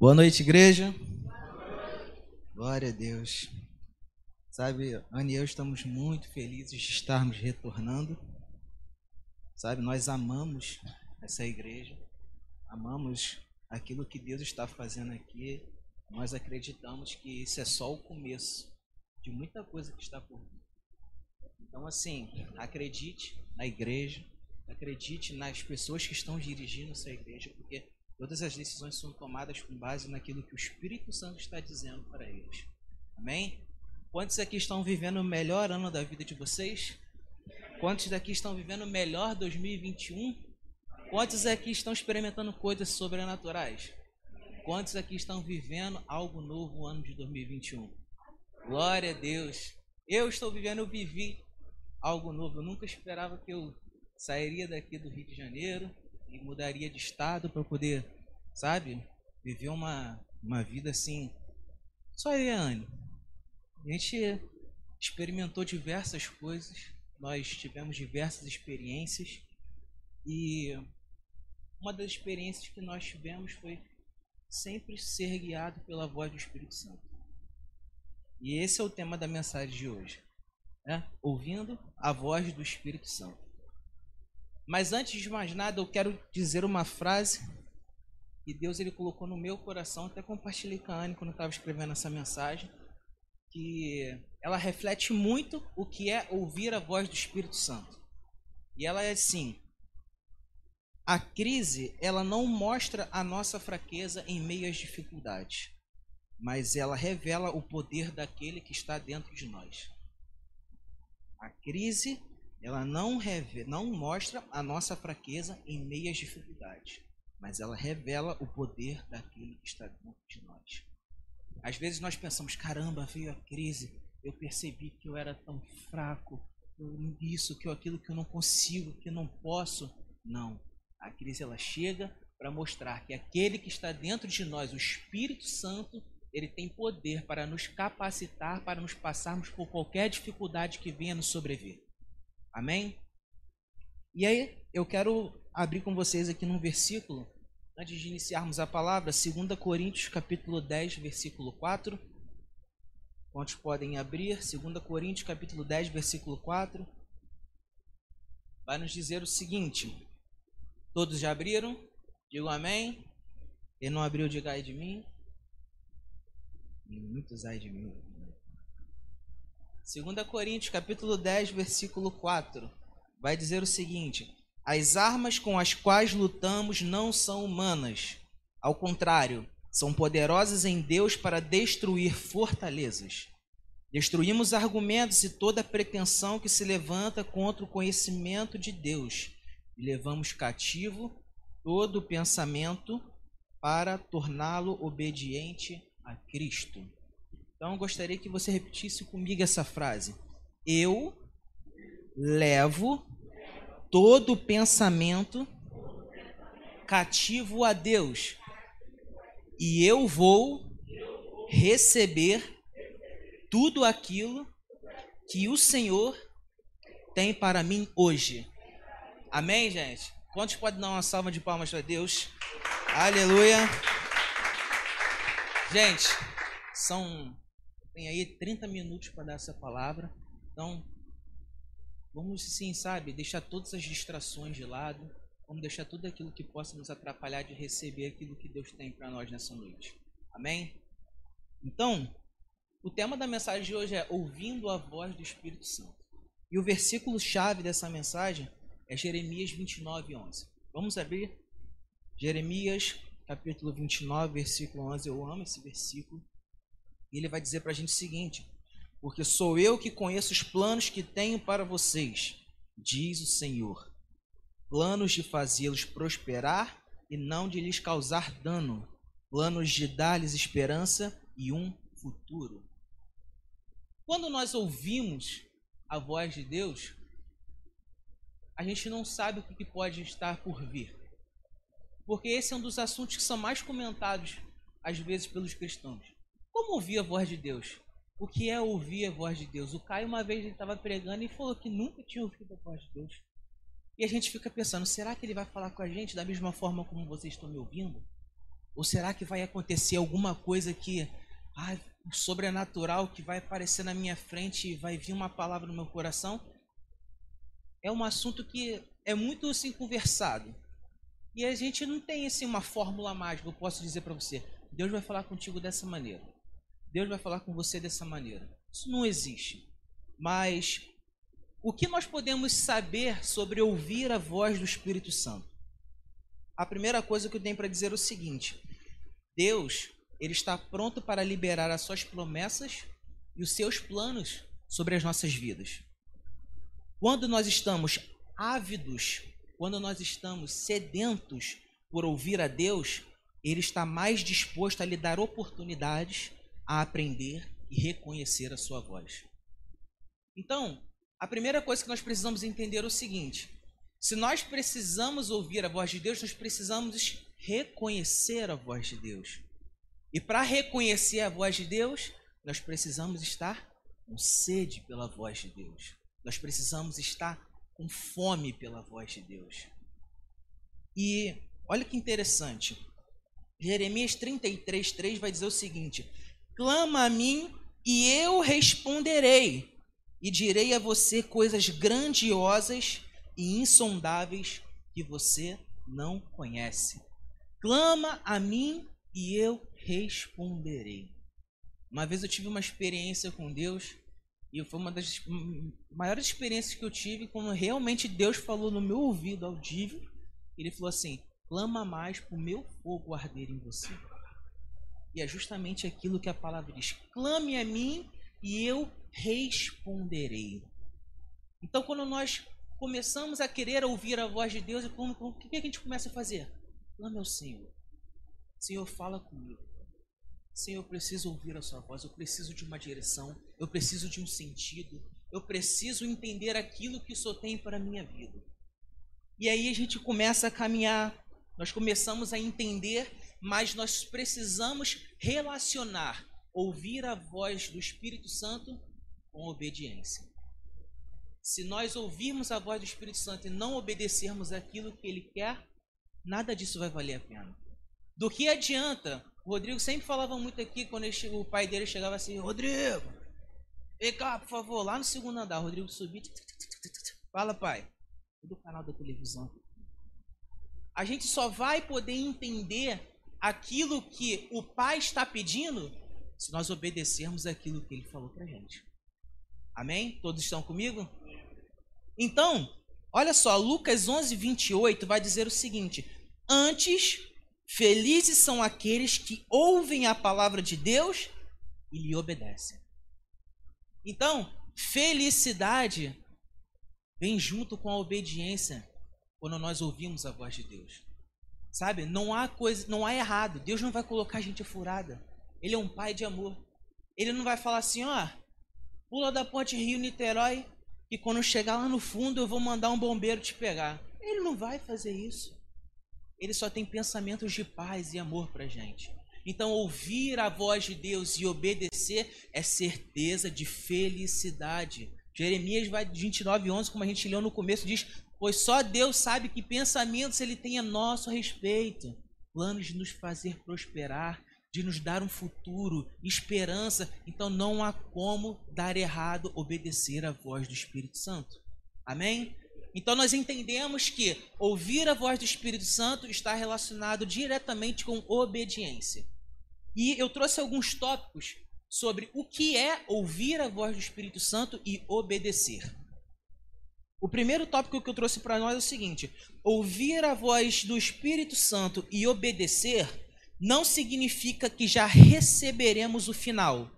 Boa noite, igreja. Glória a Deus. Sabe, Ana e eu estamos muito felizes de estarmos retornando. Sabe, nós amamos essa igreja, amamos aquilo que Deus está fazendo aqui. Nós acreditamos que isso é só o começo de muita coisa que está por vir. Então, assim, acredite na igreja, acredite nas pessoas que estão dirigindo essa igreja, porque todas as decisões são tomadas com base naquilo que o Espírito Santo está dizendo para eles. Amém? Quantos aqui estão vivendo o melhor ano da vida de vocês? Quantos daqui estão vivendo o melhor 2021? Quantos aqui estão experimentando coisas sobrenaturais? Quantos aqui estão vivendo algo novo no ano de 2021? Glória a Deus. Eu estou vivendo, eu vivi algo novo. Eu nunca esperava que eu sairia daqui do Rio de Janeiro e mudaria de estado para poder, sabe, viver uma, uma vida assim. Só eu e a Anne. A gente experimentou diversas coisas, nós tivemos diversas experiências e uma das experiências que nós tivemos foi sempre ser guiado pela voz do Espírito Santo. E esse é o tema da mensagem de hoje. Né? Ouvindo a voz do Espírito Santo. Mas antes de mais nada, eu quero dizer uma frase que Deus ele colocou no meu coração, até compartilhei com a Anne quando estava escrevendo essa mensagem, que ela reflete muito o que é ouvir a voz do Espírito Santo. E ela é assim: a crise, ela não mostra a nossa fraqueza em meio às dificuldades mas ela revela o poder daquele que está dentro de nós. A crise, ela não, revela, não mostra a nossa fraqueza em meio às dificuldades, mas ela revela o poder daquele que está dentro de nós. Às vezes nós pensamos, caramba, veio a crise, eu percebi que eu era tão fraco, isso, que aquilo que eu não consigo, que eu não posso. Não. A crise ela chega para mostrar que aquele que está dentro de nós, o Espírito Santo, ele tem poder para nos capacitar, para nos passarmos por qualquer dificuldade que venha nos sobreviver. Amém? E aí, eu quero abrir com vocês aqui num versículo, antes de iniciarmos a palavra, 2 Coríntios capítulo 10, versículo 4. Quantos podem abrir? 2 Coríntios capítulo 10, versículo 4. Vai nos dizer o seguinte: Todos já abriram? Digo amém. Quem não abriu, diga aí de mim muitos ai de mim. 2 Coríntios, capítulo 10, versículo 4, vai dizer o seguinte: As armas com as quais lutamos não são humanas. Ao contrário, são poderosas em Deus para destruir fortalezas. Destruímos argumentos e toda pretensão que se levanta contra o conhecimento de Deus e levamos cativo todo pensamento para torná-lo obediente a Cristo. Então gostaria que você repetisse comigo essa frase. Eu levo todo pensamento cativo a Deus e eu vou receber tudo aquilo que o Senhor tem para mim hoje. Amém, gente? Quantos podem dar uma salva de palmas para Deus? Aleluia. Gente, são tem aí 30 minutos para dar essa palavra. Então, vamos sim, sabe, deixar todas as distrações de lado. Vamos deixar tudo aquilo que possa nos atrapalhar de receber aquilo que Deus tem para nós nessa noite. Amém? Então, o tema da mensagem de hoje é ouvindo a voz do Espírito Santo. E o versículo chave dessa mensagem é Jeremias 29, 11. Vamos abrir Jeremias capítulo 29, versículo 11. Eu amo esse versículo. E ele vai dizer para a gente o seguinte: Porque sou eu que conheço os planos que tenho para vocês, diz o Senhor. Planos de fazê-los prosperar e não de lhes causar dano. Planos de dar-lhes esperança e um futuro. Quando nós ouvimos a voz de Deus, a gente não sabe o que pode estar por vir. Porque esse é um dos assuntos que são mais comentados, às vezes, pelos cristãos. Como ouvir a voz de Deus? O que é ouvir a voz de Deus? O Caio, uma vez, ele estava pregando e falou que nunca tinha ouvido a voz de Deus. E a gente fica pensando, será que ele vai falar com a gente da mesma forma como vocês estão me ouvindo? Ou será que vai acontecer alguma coisa que, ah, sobrenatural que vai aparecer na minha frente e vai vir uma palavra no meu coração? É um assunto que é muito assim conversado. E a gente não tem assim uma fórmula mágica, eu posso dizer para você. Deus vai falar contigo dessa maneira. Deus vai falar com você dessa maneira. Isso não existe. Mas o que nós podemos saber sobre ouvir a voz do Espírito Santo? A primeira coisa que eu tenho para dizer é o seguinte: Deus, ele está pronto para liberar as suas promessas e os seus planos sobre as nossas vidas. Quando nós estamos ávidos, quando nós estamos sedentos por ouvir a Deus, ele está mais disposto a lhe dar oportunidades a aprender e reconhecer a sua voz. Então, a primeira coisa que nós precisamos entender é o seguinte: se nós precisamos ouvir a voz de Deus, nós precisamos reconhecer a voz de Deus. E para reconhecer a voz de Deus, nós precisamos estar com sede pela voz de Deus. Nós precisamos estar com fome pela voz de Deus. E olha que interessante. Jeremias 33, 3 vai dizer o seguinte: Clama a mim e eu responderei, e direi a você coisas grandiosas e insondáveis que você não conhece. Clama a mim e eu responderei. Uma vez eu tive uma experiência com Deus e foi uma das maiores experiências que eu tive quando realmente Deus falou no meu ouvido audível. Ele falou assim: clama mais para o meu fogo arder em você. E é justamente aquilo que a palavra diz: clame a mim e eu responderei. Então, quando nós começamos a querer ouvir a voz de Deus, o que a gente começa a fazer? Clame ao Senhor. Senhor, fala comigo. Senhor, eu preciso ouvir a sua voz, eu preciso de uma direção, eu preciso de um sentido, eu preciso entender aquilo que o Senhor tem para a minha vida. E aí a gente começa a caminhar, nós começamos a entender, mas nós precisamos relacionar, ouvir a voz do Espírito Santo com obediência. Se nós ouvirmos a voz do Espírito Santo e não obedecermos aquilo que ele quer, nada disso vai valer a pena. Do que adianta o Rodrigo sempre falava muito aqui quando ele, o pai dele chegava assim: Rodrigo, vem cá, por favor, lá no segundo andar. Rodrigo subia. Fala, pai. Do canal da televisão. A gente só vai poder entender aquilo que o pai está pedindo se nós obedecermos aquilo que ele falou pra gente. Amém? Todos estão comigo? Então, olha só, Lucas 11, 28 vai dizer o seguinte: Antes Felizes são aqueles que ouvem a palavra de Deus e lhe obedecem. Então, felicidade vem junto com a obediência quando nós ouvimos a voz de Deus. Sabe? Não há coisa, não há errado. Deus não vai colocar a gente furada. Ele é um pai de amor. Ele não vai falar assim, ó, pula da ponte Rio-Niterói e quando chegar lá no fundo eu vou mandar um bombeiro te pegar. Ele não vai fazer isso ele só tem pensamentos de paz e amor para gente. Então, ouvir a voz de Deus e obedecer é certeza de felicidade. Jeremias vai 29, 11, como a gente leu no começo, diz: Pois só Deus sabe que pensamentos ele tem a nosso respeito, planos de nos fazer prosperar, de nos dar um futuro, esperança. Então, não há como dar errado obedecer a voz do Espírito Santo. Amém? Então nós entendemos que ouvir a voz do Espírito Santo está relacionado diretamente com obediência. E eu trouxe alguns tópicos sobre o que é ouvir a voz do Espírito Santo e obedecer. O primeiro tópico que eu trouxe para nós é o seguinte: ouvir a voz do Espírito Santo e obedecer não significa que já receberemos o final,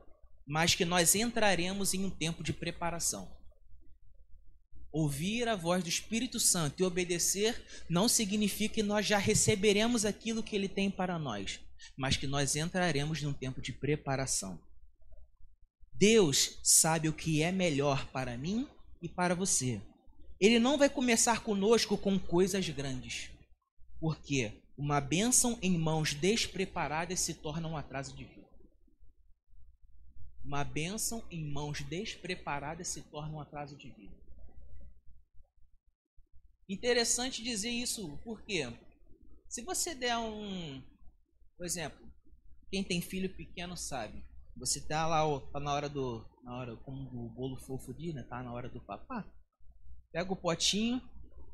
mas que nós entraremos em um tempo de preparação. Ouvir a voz do Espírito Santo e obedecer não significa que nós já receberemos aquilo que ele tem para nós, mas que nós entraremos num tempo de preparação. Deus sabe o que é melhor para mim e para você. Ele não vai começar conosco com coisas grandes, porque uma bênção em mãos despreparadas se torna um atraso de vida. Uma bênção em mãos despreparadas se torna um atraso de vida. Interessante dizer isso, porque se você der um. Por exemplo, quem tem filho pequeno sabe. Você tá lá, ó, tá na hora do. Na hora, como o bolo fofo diz, né? Tá na hora do papá. Pega o potinho,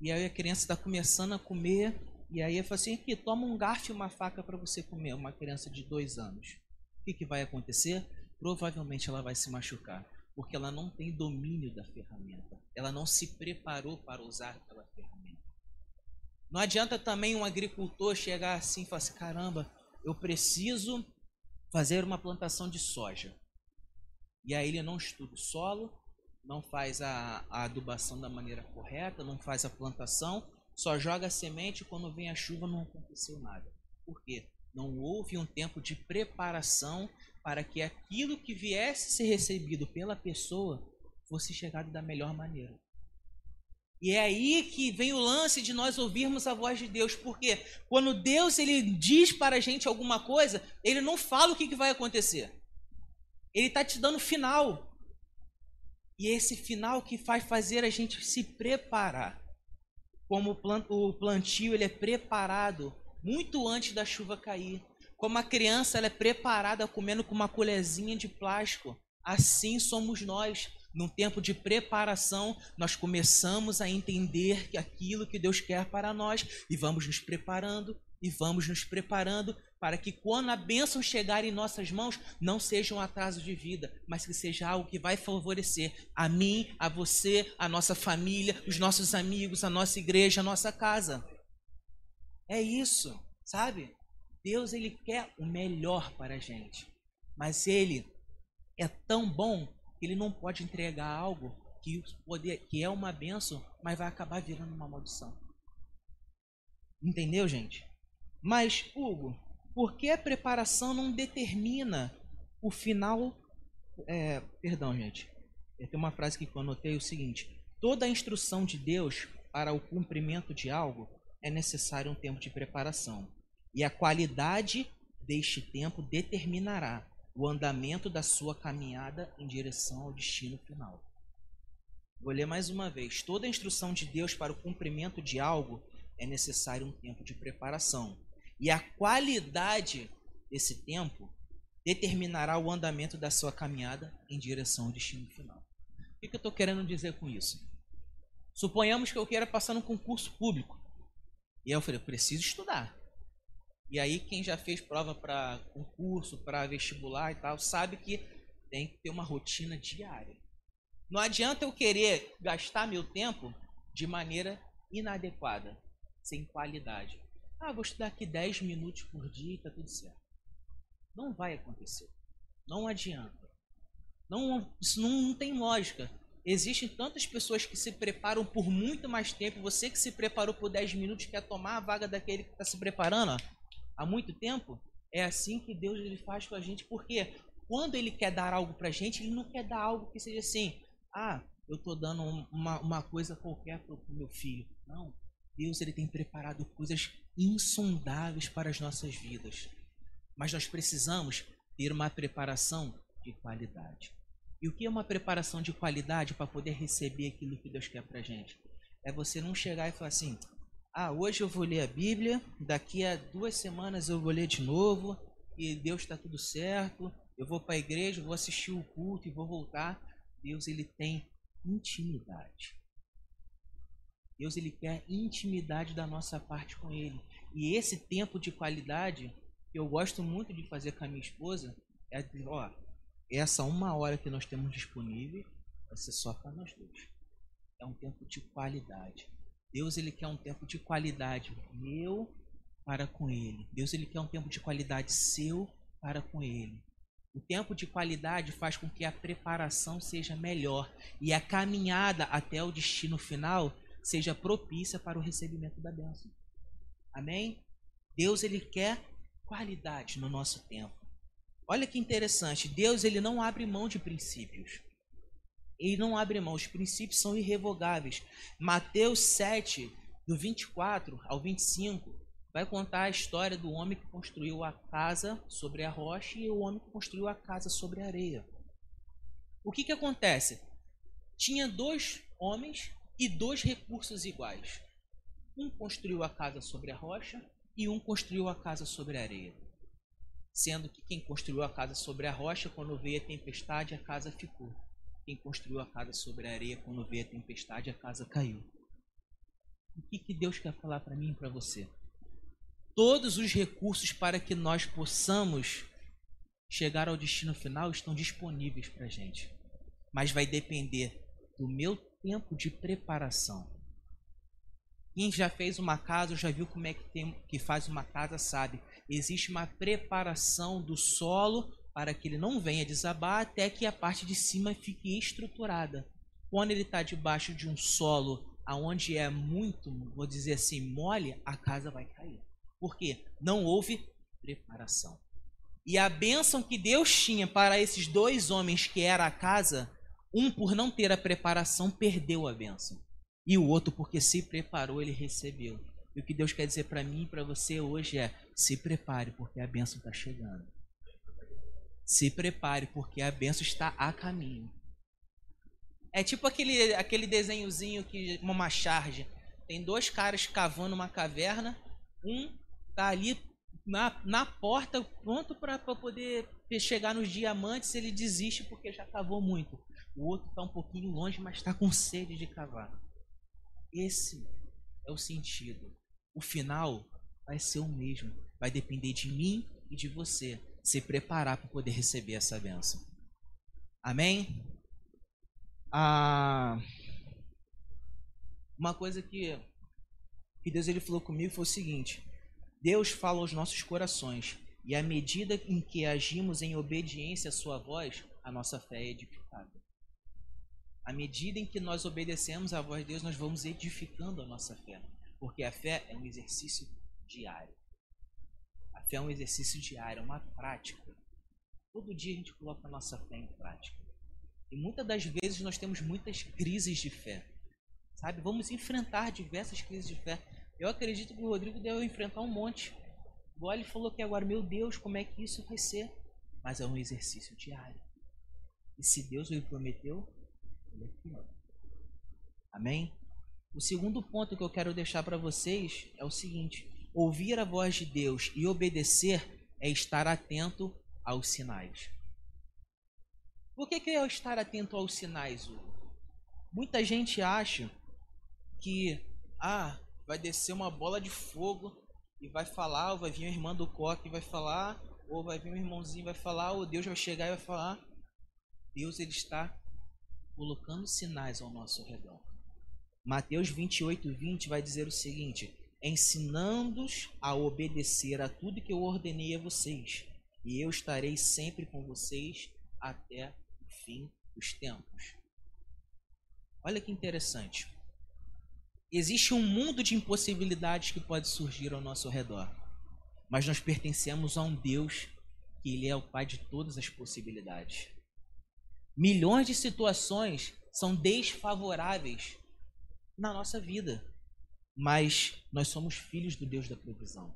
e aí a criança está começando a comer. E aí eu falo assim: aqui, toma um garfo e uma faca para você comer. Uma criança de dois anos. O que, que vai acontecer? Provavelmente ela vai se machucar. Porque ela não tem domínio da ferramenta. Ela não se preparou para usar aquela ferramenta. Não adianta também um agricultor chegar assim e falar assim: caramba, eu preciso fazer uma plantação de soja. E aí ele não estuda o solo, não faz a, a adubação da maneira correta, não faz a plantação, só joga a semente quando vem a chuva não aconteceu nada. Por quê? Não houve um tempo de preparação para que aquilo que viesse ser recebido pela pessoa fosse chegado da melhor maneira. E é aí que vem o lance de nós ouvirmos a voz de Deus, porque quando Deus ele diz para a gente alguma coisa, ele não fala o que, que vai acontecer. Ele está te dando final. E é esse final que faz fazer a gente se preparar. Como o plantio ele é preparado muito antes da chuva cair. Como a criança ela é preparada comendo com uma colherzinha de plástico. Assim somos nós num tempo de preparação, nós começamos a entender que aquilo que Deus quer para nós e vamos nos preparando e vamos nos preparando para que quando a bênção chegar em nossas mãos, não seja um atraso de vida, mas que seja algo que vai favorecer a mim, a você, a nossa família, os nossos amigos, a nossa igreja, a nossa casa. É isso, sabe? Deus ele quer o melhor para a gente, mas ele é tão bom ele não pode entregar algo que, poder, que é uma benção, mas vai acabar virando uma maldição. Entendeu, gente? Mas, Hugo, por que a preparação não determina o final? É, perdão, gente. Tem uma frase que eu anotei o seguinte: toda a instrução de Deus para o cumprimento de algo é necessário um tempo de preparação. E a qualidade deste tempo determinará o andamento da sua caminhada em direção ao destino final. Vou ler mais uma vez. Toda instrução de Deus para o cumprimento de algo é necessário um tempo de preparação. E a qualidade desse tempo determinará o andamento da sua caminhada em direção ao destino final. O que eu estou querendo dizer com isso? Suponhamos que eu queira passar num concurso público. E aí eu falei, eu preciso estudar. E aí quem já fez prova para concurso, para vestibular e tal, sabe que tem que ter uma rotina diária. Não adianta eu querer gastar meu tempo de maneira inadequada, sem qualidade. Ah, vou estudar aqui 10 minutos por dia e tá tudo certo. Não vai acontecer. Não adianta. Não, isso não, não tem lógica. Existem tantas pessoas que se preparam por muito mais tempo. Você que se preparou por 10 minutos quer tomar a vaga daquele que está se preparando, ó há muito tempo, é assim que Deus ele faz com a gente, porque quando ele quer dar algo para a gente, ele não quer dar algo que seja assim, ah, eu estou dando uma, uma coisa qualquer para o meu filho. Não, Deus ele tem preparado coisas insondáveis para as nossas vidas. Mas nós precisamos ter uma preparação de qualidade. E o que é uma preparação de qualidade para poder receber aquilo que Deus quer para a gente? É você não chegar e falar assim, ah, hoje eu vou ler a Bíblia, daqui a duas semanas eu vou ler de novo, e Deus está tudo certo, eu vou para a igreja, vou assistir o culto e vou voltar. Deus ele tem intimidade. Deus ele quer intimidade da nossa parte com ele. E esse tempo de qualidade eu gosto muito de fazer com a minha esposa é, ó, essa uma hora que nós temos disponível vai ser só para nós dois. É um tempo de qualidade. Deus ele quer um tempo de qualidade meu para com ele. Deus ele quer um tempo de qualidade seu para com ele. O tempo de qualidade faz com que a preparação seja melhor e a caminhada até o destino final seja propícia para o recebimento da bênção. Amém? Deus ele quer qualidade no nosso tempo. Olha que interessante, Deus ele não abre mão de princípios e não abre mão. Os princípios são irrevogáveis. Mateus 7, do 24 ao 25, vai contar a história do homem que construiu a casa sobre a rocha e o homem que construiu a casa sobre a areia. O que, que acontece? Tinha dois homens e dois recursos iguais. Um construiu a casa sobre a rocha e um construiu a casa sobre a areia. sendo que quem construiu a casa sobre a rocha, quando veio a tempestade, a casa ficou. Quem construiu a casa sobre a areia, quando veio a tempestade, a casa caiu. O que, que Deus quer falar para mim e para você? Todos os recursos para que nós possamos chegar ao destino final estão disponíveis para a gente. Mas vai depender do meu tempo de preparação. Quem já fez uma casa, já viu como é que, tem, que faz uma casa, sabe. Existe uma preparação do solo para que ele não venha desabar até que a parte de cima fique estruturada. Quando ele está debaixo de um solo aonde é muito, vou dizer assim, mole, a casa vai cair. Por quê? Não houve preparação. E a bênção que Deus tinha para esses dois homens que era a casa, um por não ter a preparação perdeu a bênção. E o outro, porque se preparou, ele recebeu. E o que Deus quer dizer para mim e para você hoje é: se prepare, porque a bênção está chegando. Se prepare, porque a bênção está a caminho. É tipo aquele, aquele desenhozinho que uma charge. Tem dois caras cavando uma caverna. Um tá ali na, na porta, pronto para poder chegar nos diamantes. Ele desiste porque já cavou muito. O outro está um pouquinho longe, mas está com sede de cavar. Esse é o sentido. O final vai ser o mesmo. Vai depender de mim e de você se preparar para poder receber essa bênção. Amém? Ah, uma coisa que, que Deus ele falou comigo foi o seguinte: Deus fala aos nossos corações e à medida em que agimos em obediência à sua voz, a nossa fé é edificada. À medida em que nós obedecemos à voz de Deus, nós vamos edificando a nossa fé. Porque a fé é um exercício diário. A fé é um exercício diário, é uma prática. Todo dia a gente coloca a nossa fé em prática. E muitas das vezes nós temos muitas crises de fé. Sabe? Vamos enfrentar diversas crises de fé. Eu acredito que o Rodrigo deve enfrentar um monte. Igual ele falou que agora, meu Deus, como é que isso vai ser? Mas é um exercício diário. E se Deus o prometeu, Amém? O segundo ponto que eu quero deixar para vocês é o seguinte: ouvir a voz de Deus e obedecer é estar atento aos sinais. Por que, que é estar atento aos sinais, Hugo? Muita gente acha que ah, vai descer uma bola de fogo e vai falar, ou vai vir uma irmã do coque e vai falar, ou vai vir um irmãozinho e vai falar, ou Deus vai chegar e vai falar. Deus ele está colocando sinais ao nosso redor. Mateus 28, 20 vai dizer o seguinte: ensinando-os a obedecer a tudo que eu ordenei a vocês, e eu estarei sempre com vocês até o fim dos tempos. Olha que interessante. Existe um mundo de impossibilidades que pode surgir ao nosso redor, mas nós pertencemos a um Deus que ele é o Pai de todas as possibilidades. Milhões de situações são desfavoráveis na nossa vida, mas nós somos filhos do Deus da provisão.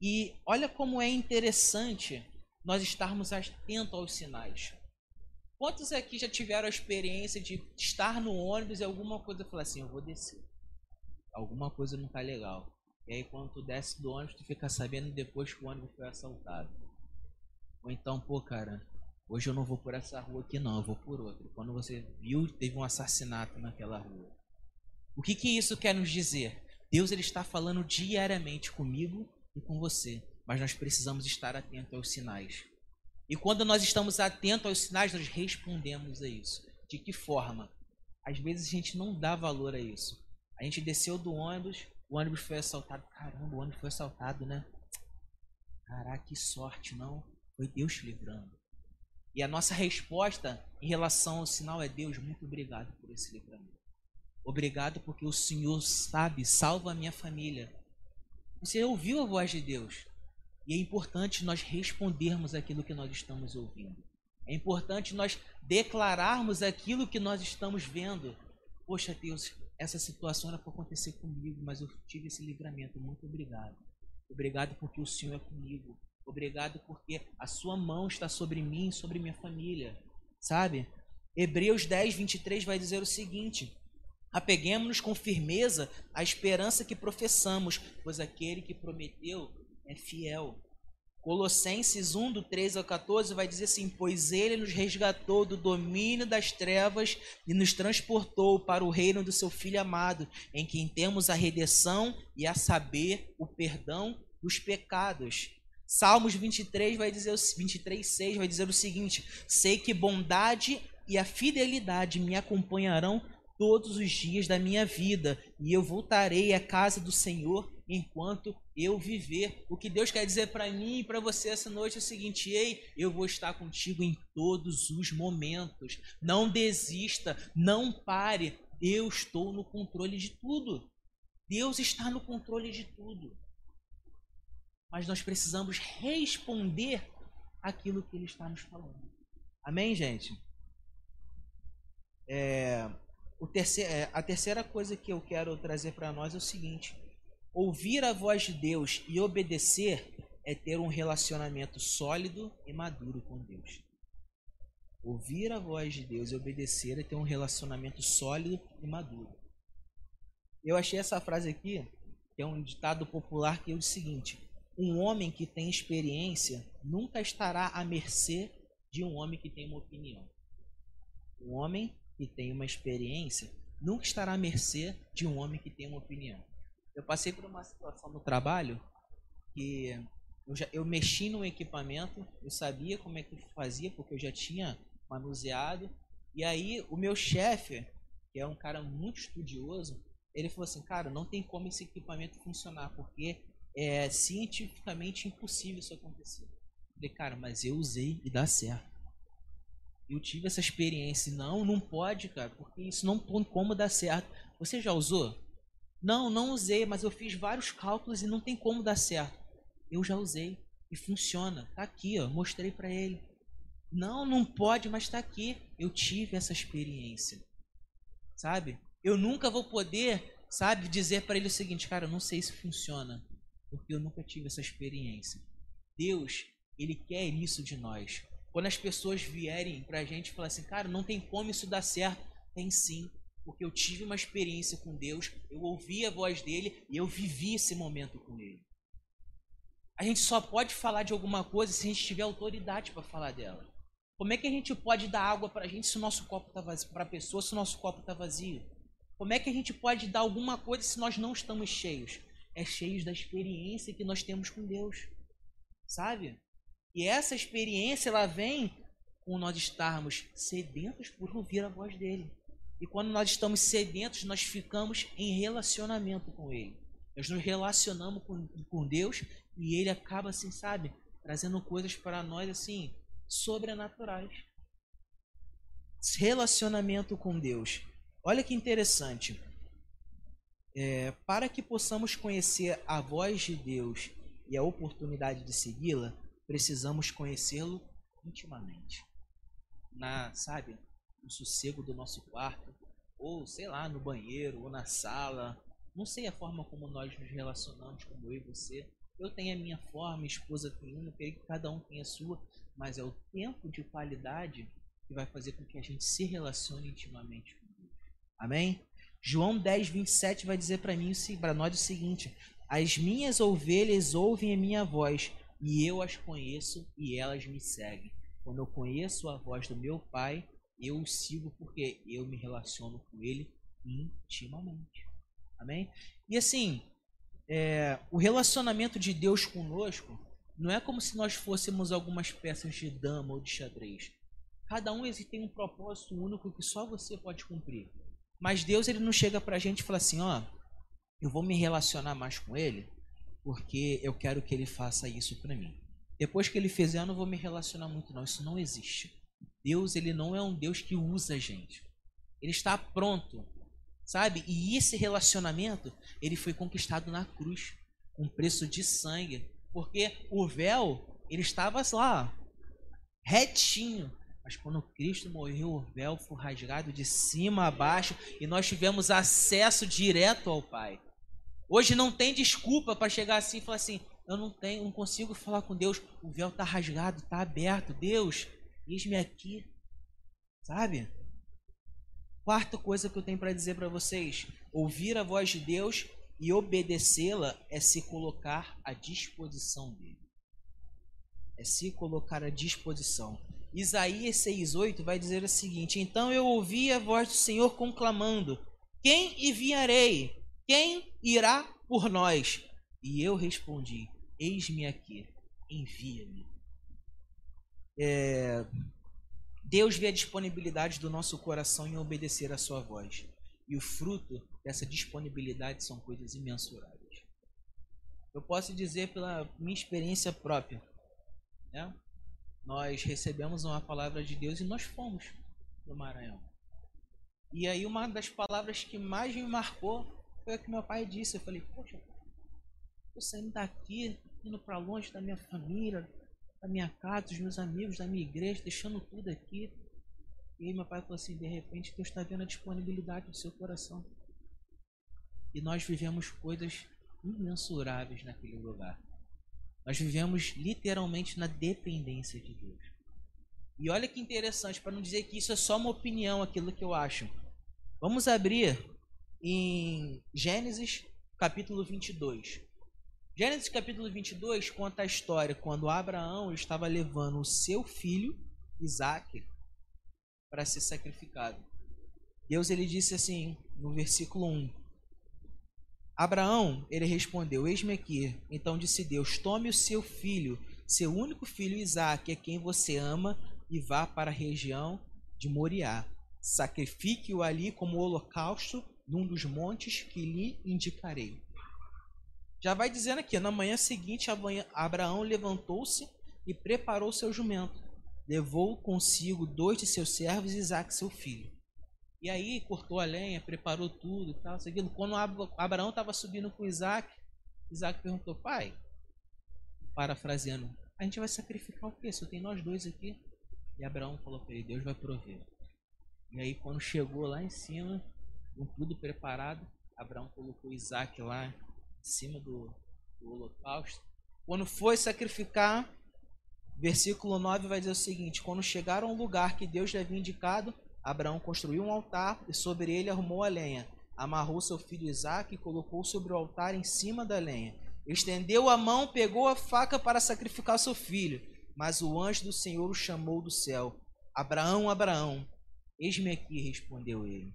E olha como é interessante nós estarmos atentos aos sinais. Quantos aqui já tiveram a experiência de estar no ônibus e alguma coisa falar assim, eu vou descer. Alguma coisa não tá legal. E aí quando tu desce do ônibus, tu fica sabendo depois que o ônibus foi assaltado. Ou então, pô, cara, Hoje eu não vou por essa rua aqui, não, eu vou por outra. Quando você viu, teve um assassinato naquela rua. O que, que isso quer nos dizer? Deus ele está falando diariamente comigo e com você, mas nós precisamos estar atentos aos sinais. E quando nós estamos atentos aos sinais, nós respondemos a isso. De que forma? Às vezes a gente não dá valor a isso. A gente desceu do ônibus, o ônibus foi assaltado. Caramba, o ônibus foi assaltado, né? Caraca, que sorte, não? Foi Deus te livrando. E a nossa resposta em relação ao sinal é: Deus, muito obrigado por esse livramento. Obrigado porque o Senhor sabe, salva a minha família. Você ouviu a voz de Deus. E é importante nós respondermos aquilo que nós estamos ouvindo. É importante nós declararmos aquilo que nós estamos vendo. Poxa, Deus, essa situação era para acontecer comigo, mas eu tive esse livramento. Muito obrigado. Obrigado porque o Senhor é comigo. Obrigado porque a sua mão está sobre mim e sobre minha família. Sabe? Hebreus 10, 23 vai dizer o seguinte: Apeguemos-nos com firmeza à esperança que professamos, pois aquele que prometeu é fiel. Colossenses 1, do 13 ao 14, vai dizer assim: Pois ele nos resgatou do domínio das trevas e nos transportou para o reino do seu Filho amado, em quem temos a redenção e a saber o perdão dos pecados. Salmos 23 vai dizer 23, 6 vai dizer o seguinte: Sei que bondade e a fidelidade me acompanharão todos os dias da minha vida, e eu voltarei à casa do Senhor enquanto eu viver. O que Deus quer dizer para mim e para você essa noite é o seguinte: ei, eu vou estar contigo em todos os momentos. Não desista, não pare. Eu estou no controle de tudo. Deus está no controle de tudo. Mas nós precisamos responder aquilo que Ele está nos falando. Amém, gente? É, terceiro, é, a terceira coisa que eu quero trazer para nós é o seguinte: Ouvir a voz de Deus e obedecer é ter um relacionamento sólido e maduro com Deus. Ouvir a voz de Deus e obedecer é ter um relacionamento sólido e maduro. Eu achei essa frase aqui, que é um ditado popular que é o seguinte: um homem que tem experiência nunca estará à mercê de um homem que tem uma opinião. Um homem que tem uma experiência nunca estará à mercê de um homem que tem uma opinião. Eu passei por uma situação no trabalho que eu, já, eu mexi no equipamento, eu sabia como é que fazia, porque eu já tinha manuseado. E aí o meu chefe, que é um cara muito estudioso, ele falou assim, cara, não tem como esse equipamento funcionar, porque é cientificamente impossível isso acontecer. Eu falei, cara, mas eu usei e dá certo. Eu tive essa experiência. Não, não pode, cara, porque isso não tem como dar certo. Você já usou? Não, não usei, mas eu fiz vários cálculos e não tem como dar certo. Eu já usei e funciona. Tá aqui, ó, mostrei para ele. Não, não pode, mas tá aqui. Eu tive essa experiência. Sabe? Eu nunca vou poder, sabe, dizer para ele o seguinte, cara, eu não sei se funciona, porque eu nunca tive essa experiência. Deus, ele quer isso de nós. Quando as pessoas vierem pra gente e falar assim, cara, não tem como isso dar certo, tem sim porque eu tive uma experiência com Deus, eu ouvi a voz dele e eu vivi esse momento com ele. A gente só pode falar de alguma coisa se a gente tiver autoridade para falar dela. Como é que a gente pode dar água para a gente se o nosso copo está vazio, para a pessoa se o nosso copo está vazio? Como é que a gente pode dar alguma coisa se nós não estamos cheios? É cheios da experiência que nós temos com Deus, sabe? E essa experiência ela vem com nós estarmos sedentos por ouvir a voz dele. E quando nós estamos sedentos, nós ficamos em relacionamento com Ele. Nós nos relacionamos com, com Deus e Ele acaba, assim, sabe, trazendo coisas para nós, assim, sobrenaturais. Relacionamento com Deus. Olha que interessante. É, para que possamos conhecer a voz de Deus e a oportunidade de segui-la, precisamos conhecê-lo intimamente. Na, sabe, no sossego do nosso quarto, ou sei lá, no banheiro, ou na sala. Não sei a forma como nós nos relacionamos, como eu e você. Eu tenho a minha forma, minha esposa tem uma, creio que cada um tem a sua, mas é o tempo de qualidade que vai fazer com que a gente se relacione intimamente com Deus. Amém? João 10, 27 vai dizer para mim, para nós o seguinte: As minhas ovelhas ouvem a minha voz, e eu as conheço e elas me seguem. Quando eu conheço a voz do meu Pai, eu o sigo porque eu me relaciono com ele intimamente. Amém? E assim, é, o relacionamento de Deus conosco não é como se nós fôssemos algumas peças de dama ou de xadrez. Cada um tem um propósito único que só você pode cumprir. Mas Deus ele não chega pra gente e fala assim, ó, eu vou me relacionar mais com ele porque eu quero que ele faça isso para mim. Depois que ele fizer, eu não vou me relacionar muito não, isso não existe. Deus, ele não é um Deus que usa a gente. Ele está pronto, sabe? E esse relacionamento, ele foi conquistado na cruz, com preço de sangue, porque o véu, ele estava lá, retinho, mas quando Cristo morreu, o véu foi rasgado de cima a baixo e nós tivemos acesso direto ao Pai. Hoje não tem desculpa para chegar assim e falar assim: eu não tenho, não consigo falar com Deus. O véu está rasgado, está aberto. Deus, Eis-me aqui. Sabe? Quarta coisa que eu tenho para dizer para vocês: ouvir a voz de Deus e obedecê-la é se colocar à disposição dele. é se colocar à disposição. Isaías 6,8 vai dizer o seguinte: Então eu ouvi a voz do Senhor conclamando: Quem enviarei? Quem irá por nós? E eu respondi: Eis-me aqui, envia-me. É... Deus vê a disponibilidade do nosso coração em obedecer a sua voz. E o fruto dessa disponibilidade são coisas imensuráveis. Eu posso dizer pela minha experiência própria, né? Nós recebemos uma palavra de Deus e nós fomos do Maranhão. E aí uma das palavras que mais me marcou foi a que meu pai disse. Eu falei, poxa, tô saindo daqui, indo para longe da minha família, da minha casa, dos meus amigos, da minha igreja, deixando tudo aqui. E aí meu pai falou assim, de repente Deus está vendo a disponibilidade do seu coração. E nós vivemos coisas imensuráveis naquele lugar. Nós vivemos literalmente na dependência de Deus. E olha que interessante, para não dizer que isso é só uma opinião, aquilo que eu acho. Vamos abrir em Gênesis capítulo 22. Gênesis capítulo 22 conta a história quando Abraão estava levando o seu filho, Isaac, para ser sacrificado. Deus ele disse assim, no versículo 1: Abraão, ele respondeu: Eis-me aqui. Então disse Deus: Tome o seu filho, seu único filho Isaque, a quem você ama, e vá para a região de Moriá. Sacrifique-o ali como holocausto num dos montes que lhe indicarei. Já vai dizendo aqui: na manhã seguinte, Abraão levantou-se e preparou seu jumento. Levou consigo dois de seus servos e Isaque, seu filho. E aí cortou a lenha, preparou tudo e tal. Seguindo. Quando Abraão estava subindo com Isaac, Isaac perguntou, pai, parafraseando, a gente vai sacrificar o quê? Só tem nós dois aqui. E Abraão falou para ele, Deus vai prover. E aí quando chegou lá em cima, com tudo preparado, Abraão colocou Isaac lá em cima do, do holocausto. Quando foi sacrificar, versículo 9 vai dizer o seguinte: Quando chegaram ao lugar que Deus lhe havia indicado, Abraão construiu um altar e sobre ele arrumou a lenha. Amarrou seu filho Isaque e colocou sobre o altar em cima da lenha. Estendeu a mão, pegou a faca para sacrificar seu filho. Mas o anjo do Senhor o chamou do céu. Abraão, Abraão. Eis-me aqui, respondeu ele.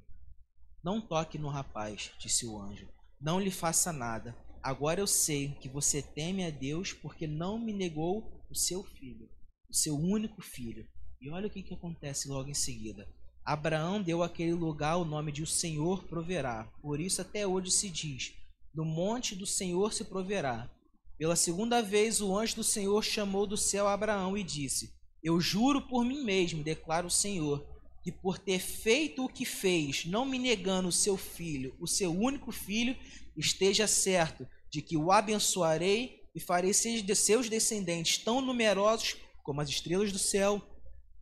Não toque no rapaz, disse o anjo. Não lhe faça nada. Agora eu sei que você teme a Deus porque não me negou o seu filho, o seu único filho. E olha o que, que acontece logo em seguida. Abraão deu àquele lugar o nome de o Senhor proverá. Por isso até hoje se diz: No monte do Senhor se proverá. Pela segunda vez o anjo do Senhor chamou do céu Abraão e disse: Eu juro por mim mesmo, declara o Senhor, que por ter feito o que fez, não me negando o seu filho, o seu único filho, esteja certo de que o abençoarei e farei seus descendentes tão numerosos como as estrelas do céu,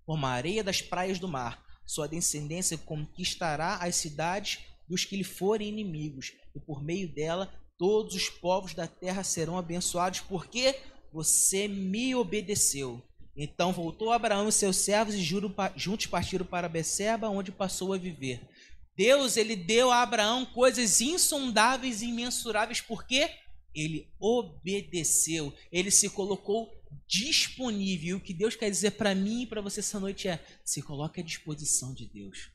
como a areia das praias do mar. Sua descendência conquistará as cidades dos que lhe forem inimigos, e por meio dela todos os povos da terra serão abençoados, porque você me obedeceu. Então voltou Abraão e seus servos e juntos partiram para Beceba, onde passou a viver. Deus ele deu a Abraão coisas insondáveis e imensuráveis, porque ele obedeceu, ele se colocou disponível. E o que Deus quer dizer para mim e para você essa noite é: se coloque à disposição de Deus.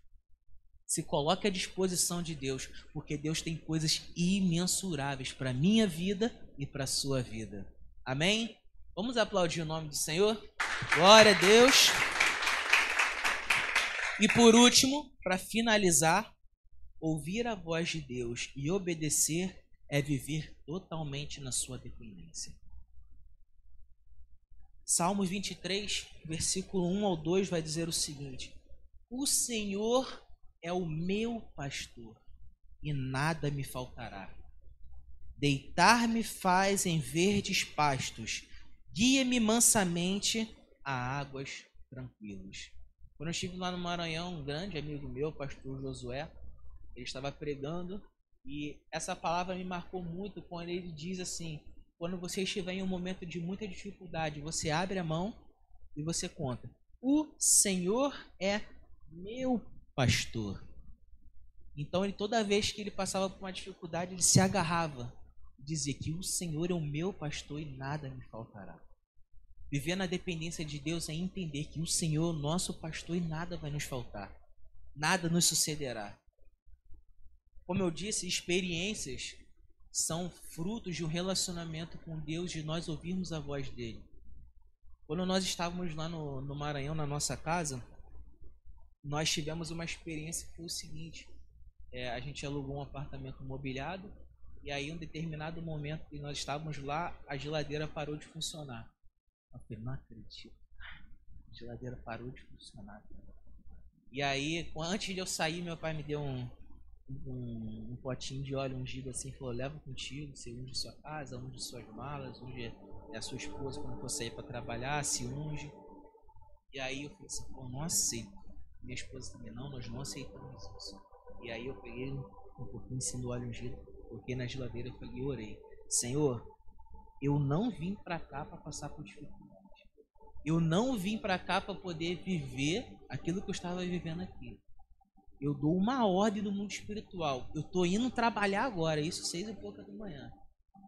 Se coloque à disposição de Deus, porque Deus tem coisas imensuráveis para minha vida e para sua vida. Amém? Vamos aplaudir o nome do Senhor? Glória a Deus. E por último, para finalizar, ouvir a voz de Deus e obedecer é viver totalmente na sua dependência. Salmos 23, versículo 1 ao 2 vai dizer o seguinte: O Senhor é o meu pastor e nada me faltará. Deitar-me faz em verdes pastos, guia-me mansamente a águas tranquilas. Quando eu estive lá no Maranhão, um grande amigo meu, pastor Josué, ele estava pregando e essa palavra me marcou muito quando ele diz assim: quando você estiver em um momento de muita dificuldade, você abre a mão e você conta: O Senhor é meu pastor. Então, ele, toda vez que ele passava por uma dificuldade, ele se agarrava e dizia que o Senhor é o meu pastor e nada me faltará. Viver na dependência de Deus é entender que o Senhor é o nosso pastor e nada vai nos faltar. Nada nos sucederá. Como eu disse, experiências são frutos de um relacionamento com Deus, de nós ouvirmos a voz dele. Quando nós estávamos lá no, no Maranhão, na nossa casa, nós tivemos uma experiência que foi o seguinte: é, a gente alugou um apartamento mobiliado e aí, em um determinado momento que nós estávamos lá, a geladeira parou de funcionar. Eu falei, não acredito. A geladeira parou de funcionar. E aí, antes de eu sair, meu pai me deu um, um, um potinho de óleo ungido assim, falou, leva contigo, você unge sua casa, unge suas malas, unge a sua esposa quando for sair para trabalhar, se unge. E aí eu falei assim, pô, não aceito. Minha esposa também, não, nós não aceitamos isso. E aí eu peguei um pouquinho assim do óleo ungido, coloquei na geladeira e falei, orei. Senhor, eu não vim para cá para passar por dificuldade. Eu não vim para cá para poder viver aquilo que eu estava vivendo aqui. Eu dou uma ordem no mundo espiritual. Eu tô indo trabalhar agora, isso seis e pouca da manhã.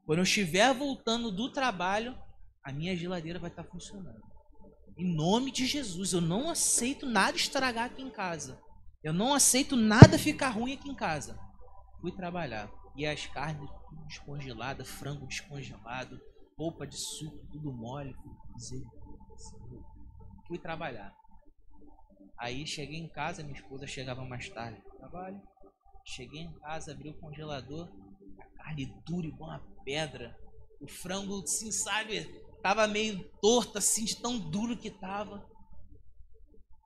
Quando eu estiver voltando do trabalho, a minha geladeira vai estar tá funcionando. Em nome de Jesus, eu não aceito nada estragar aqui em casa. Eu não aceito nada ficar ruim aqui em casa. Fui trabalhar. E as carnes tudo descongeladas, frango descongelado, roupa de suco, tudo mole. Fui trabalhar. Aí cheguei em casa, minha esposa chegava mais tarde do trabalho. Cheguei em casa, abri o congelador, a carne dura igual uma pedra. O frango, assim, sabe, tava meio torto assim, de tão duro que tava.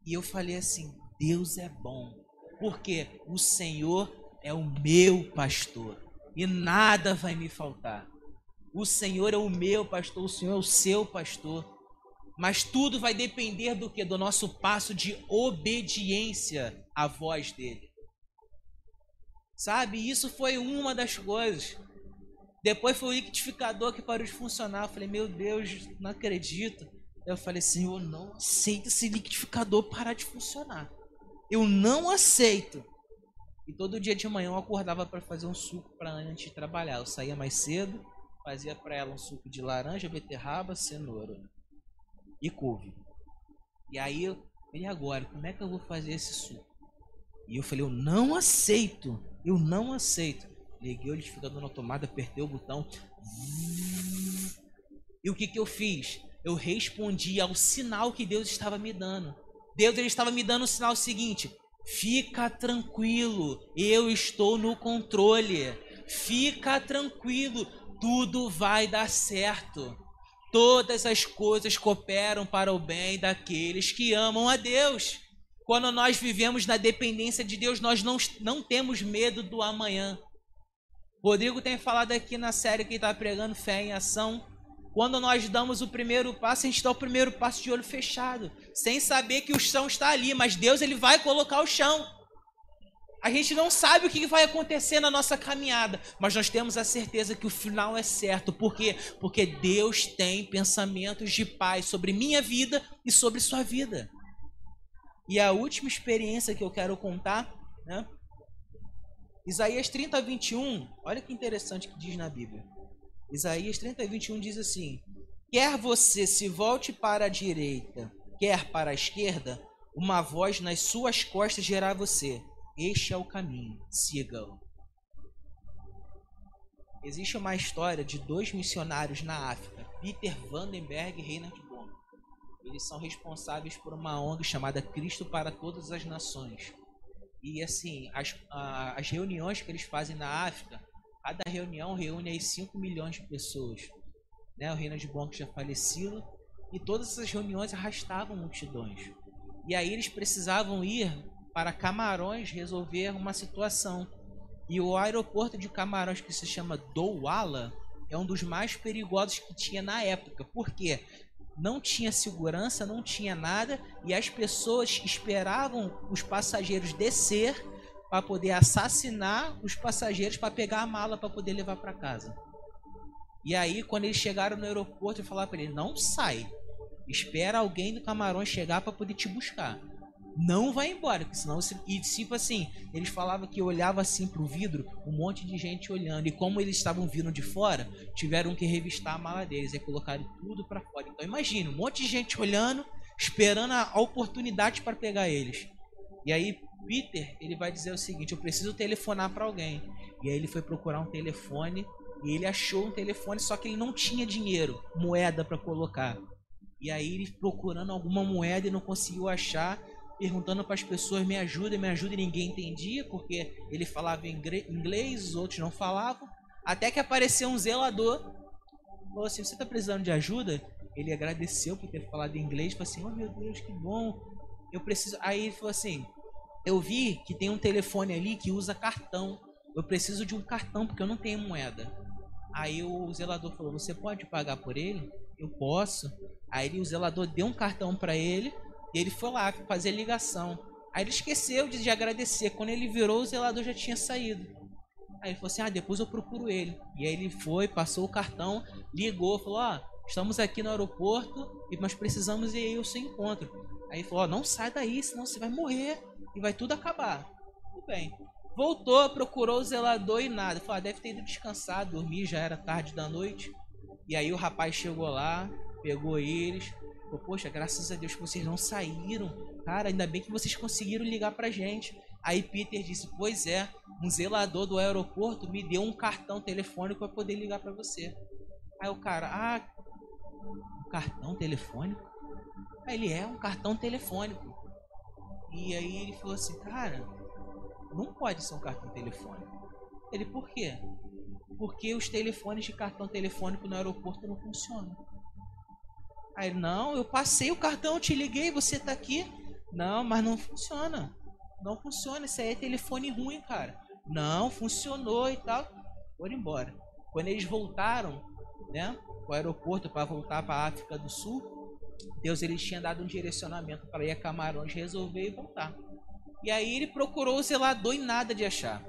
E eu falei assim: Deus é bom, porque o Senhor é o meu pastor e nada vai me faltar. O Senhor é o meu pastor, o Senhor é o seu pastor. Mas tudo vai depender do que? Do nosso passo de obediência à voz dele. Sabe? Isso foi uma das coisas. Depois foi o liquidificador que parou de funcionar. Eu falei, meu Deus, não acredito. Eu falei, Senhor, não aceito esse liquidificador parar de funcionar. Eu não aceito. E todo dia de manhã eu acordava para fazer um suco para antes de trabalhar. Eu saía mais cedo, fazia para ela um suco de laranja, beterraba, cenoura e couve. E aí eu falei, agora, como é que eu vou fazer esse suco? E eu falei, eu não aceito, eu não aceito. Liguei o liquidificador na tomada, apertei o botão. E o que, que eu fiz? Eu respondi ao sinal que Deus estava me dando. Deus ele estava me dando o sinal seguinte: fica tranquilo, eu estou no controle. Fica tranquilo, tudo vai dar certo todas as coisas cooperam para o bem daqueles que amam a Deus. Quando nós vivemos na dependência de Deus, nós não, não temos medo do amanhã. Rodrigo tem falado aqui na série que está pregando fé em ação. Quando nós damos o primeiro passo, a gente dá o primeiro passo de olho fechado, sem saber que o chão está ali, mas Deus ele vai colocar o chão. A gente não sabe o que vai acontecer na nossa caminhada, mas nós temos a certeza que o final é certo. Por quê? Porque Deus tem pensamentos de paz sobre minha vida e sobre sua vida. E a última experiência que eu quero contar, né? Isaías 30, 21, olha que interessante que diz na Bíblia. Isaías 30, 21 diz assim: Quer você se volte para a direita, quer para a esquerda, uma voz nas suas costas gerará você este é o caminho, sigam. Existe uma história de dois missionários na África, Peter Vandenberg e Reinhard Bonk. Eles são responsáveis por uma ONG chamada Cristo para Todas as Nações. E assim, as, as reuniões que eles fazem na África, cada reunião reúne aí 5 milhões de pessoas. Né? O Reinhard Bonk já falecido. E todas essas reuniões arrastavam multidões. E aí eles precisavam ir para Camarões resolver uma situação. E o aeroporto de Camarões, que se chama Douala, é um dos mais perigosos que tinha na época. Por quê? Não tinha segurança, não tinha nada, e as pessoas esperavam os passageiros descer para poder assassinar os passageiros para pegar a mala para poder levar para casa. E aí, quando eles chegaram no aeroporto, eu falava para ele: não sai, espera alguém do Camarões chegar para poder te buscar. Não vai embora, porque senão você... e tipo assim, eles falavam que olhava assim pro vidro, um monte de gente olhando, e como eles estavam vindo de fora, tiveram que revistar a mala deles e colocaram tudo para fora. Então imagina, um monte de gente olhando, esperando a oportunidade para pegar eles. E aí Peter, ele vai dizer o seguinte: eu preciso telefonar para alguém. E aí ele foi procurar um telefone e ele achou um telefone, só que ele não tinha dinheiro, moeda para colocar. E aí ele procurando alguma moeda e não conseguiu achar, perguntando para as pessoas: me ajuda, me ajuda, e ninguém entendia, porque ele falava inglês, os outros não falavam. Até que apareceu um zelador, falou assim: você está precisando de ajuda? Ele agradeceu por ter falado inglês, falou assim: oh meu Deus, que bom, eu preciso. Aí ele falou assim: eu vi que tem um telefone ali que usa cartão. Eu preciso de um cartão porque eu não tenho moeda. Aí o zelador falou: Você pode pagar por ele? Eu posso. Aí o zelador deu um cartão para ele e ele foi lá fazer ligação. Aí ele esqueceu de, de agradecer. Quando ele virou, o zelador já tinha saído. Aí ele falou assim: Ah, depois eu procuro ele. E aí ele foi, passou o cartão, ligou, falou: Ah, estamos aqui no aeroporto, mas precisamos ir ao seu encontro. Aí ele falou: oh, Não sai daí, senão você vai morrer e vai tudo acabar. Tudo bem. Voltou, procurou o zelador e nada. Falou, ah, deve ter ido descansar, dormir, já era tarde da noite. E aí o rapaz chegou lá, pegou eles. Poxa, graças a Deus que vocês não saíram. Cara, ainda bem que vocês conseguiram ligar pra gente. Aí Peter disse, pois é, um zelador do aeroporto me deu um cartão telefônico para poder ligar para você. Aí o cara, ah, um cartão telefônico? Aí ele é um cartão telefônico. E aí ele falou assim, cara, não pode ser um cartão telefônico. Ele, por quê? Porque os telefones de cartão telefônico no aeroporto não funcionam. Aí, não, eu passei o cartão, te liguei, você tá aqui. Não, mas não funciona. Não funciona, isso aí é telefone ruim, cara. Não, funcionou e tal. Foram embora. Quando eles voltaram, né, o aeroporto para voltar para a África do Sul, Deus ele tinha dado um direcionamento para ir a Camarões resolver e voltar. E aí ele procurou o zelador e nada de achar.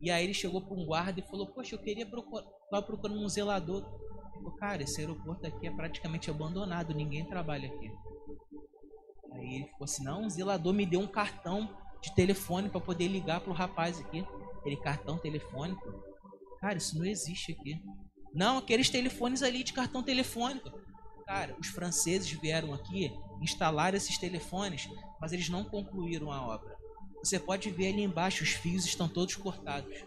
E aí ele chegou para um guarda e falou: Poxa, eu queria procurar, procurando um zelador. Ele cara, esse aeroporto aqui é praticamente abandonado, ninguém trabalha aqui. Aí ele falou assim: Não, um zelador me deu um cartão de telefone para poder ligar para o rapaz aqui. Aquele cartão telefônico. Cara, isso não existe aqui. Não, aqueles telefones ali de cartão telefônico. Cara, os franceses vieram aqui instalar esses telefones, mas eles não concluíram a obra. Você pode ver ali embaixo, os fios estão todos cortados.